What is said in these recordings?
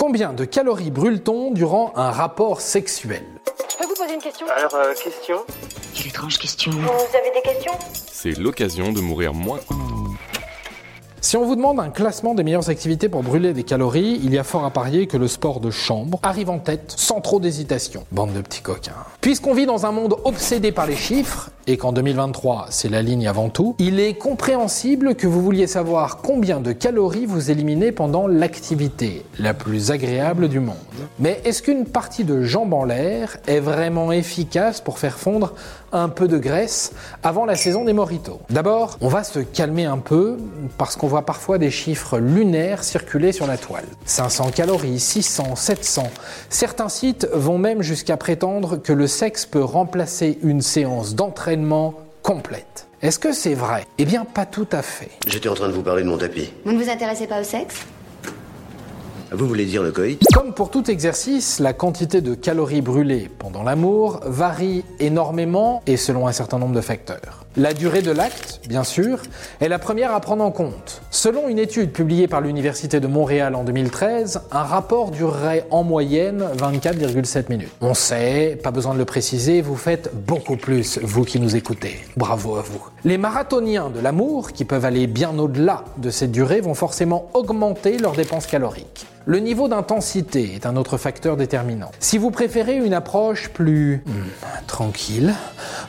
Combien de calories brûle-t-on durant un rapport sexuel Je peux vous poser une question Alors, euh, question Quelle étrange question. Vous avez des questions C'est l'occasion de mourir moins. Si on vous demande un classement des meilleures activités pour brûler des calories, il y a fort à parier que le sport de chambre arrive en tête sans trop d'hésitation. Bande de petits coquins. Puisqu'on vit dans un monde obsédé par les chiffres, et qu'en 2023 c'est la ligne avant tout, il est compréhensible que vous vouliez savoir combien de calories vous éliminez pendant l'activité la plus agréable du monde. Mais est-ce qu'une partie de jambes en l'air est vraiment efficace pour faire fondre un peu de graisse avant la saison des moritos? D'abord, on va se calmer un peu parce qu'on voit parfois des chiffres lunaires circuler sur la toile. 500 calories, 600, 700. Certains sites vont même jusqu'à prétendre que le sexe peut remplacer une séance d'entraînement complète. Est-ce que c'est vrai? Eh bien, pas tout à fait. J'étais en train de vous parler de mon tapis. Vous ne vous intéressez pas au sexe? Vous voulez dire le coït? Comme pour tout exercice, la quantité de calories brûlées pendant l'amour varie énormément et selon un certain nombre de facteurs. La durée de l'acte, bien sûr, est la première à prendre en compte. Selon une étude publiée par l'Université de Montréal en 2013, un rapport durerait en moyenne 24,7 minutes. On sait, pas besoin de le préciser, vous faites beaucoup plus, vous qui nous écoutez. Bravo à vous. Les marathoniens de l'amour, qui peuvent aller bien au-delà de cette durée, vont forcément augmenter leurs dépenses caloriques. Le niveau d'intensité est un autre facteur déterminant. Si vous préférez une approche plus hmm, tranquille,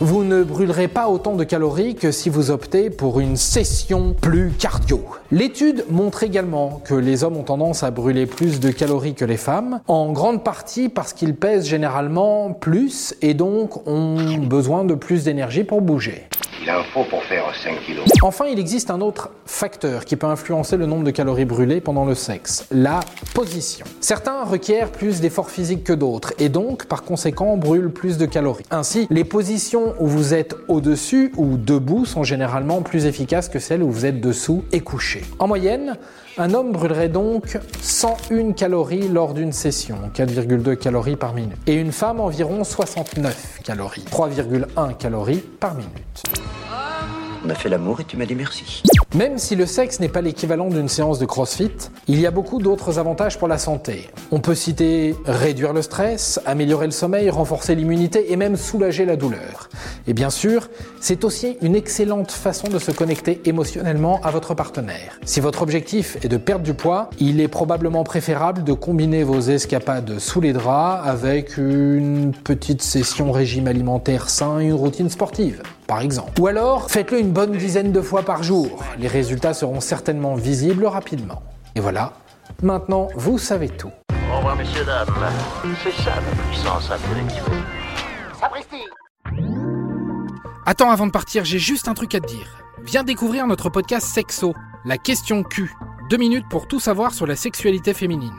vous ne brûlerez pas autant de calories que si vous optez pour une session plus cardio. L'étude montre également que les hommes ont tendance à brûler plus de calories que les femmes, en grande partie parce qu'ils pèsent généralement plus et donc ont besoin de plus d'énergie pour bouger. Pour faire 5 kilos. Enfin, il existe un autre facteur qui peut influencer le nombre de calories brûlées pendant le sexe, la position. Certains requièrent plus d'efforts physiques que d'autres et donc, par conséquent, brûlent plus de calories. Ainsi, les positions où vous êtes au-dessus ou debout sont généralement plus efficaces que celles où vous êtes dessous et couché. En moyenne, un homme brûlerait donc 101 calories lors d'une session, 4,2 calories par minute, et une femme environ 69 calories, 3,1 calories par minute. On a fait l'amour et tu m'as dit merci. Même si le sexe n'est pas l'équivalent d'une séance de crossfit, il y a beaucoup d'autres avantages pour la santé. On peut citer réduire le stress, améliorer le sommeil, renforcer l'immunité et même soulager la douleur. Et bien sûr, c'est aussi une excellente façon de se connecter émotionnellement à votre partenaire. Si votre objectif est de perdre du poids, il est probablement préférable de combiner vos escapades sous les draps avec une petite session régime alimentaire sain et une routine sportive par exemple. Ou alors, faites-le une bonne dizaine de fois par jour. Les résultats seront certainement visibles rapidement. Et voilà, maintenant vous savez tout. Au revoir, messieurs, dames. C'est ça la puissance intellectuelle. Sapristi Attends, avant de partir, j'ai juste un truc à te dire. Viens découvrir notre podcast Sexo, la question Q. Deux minutes pour tout savoir sur la sexualité féminine.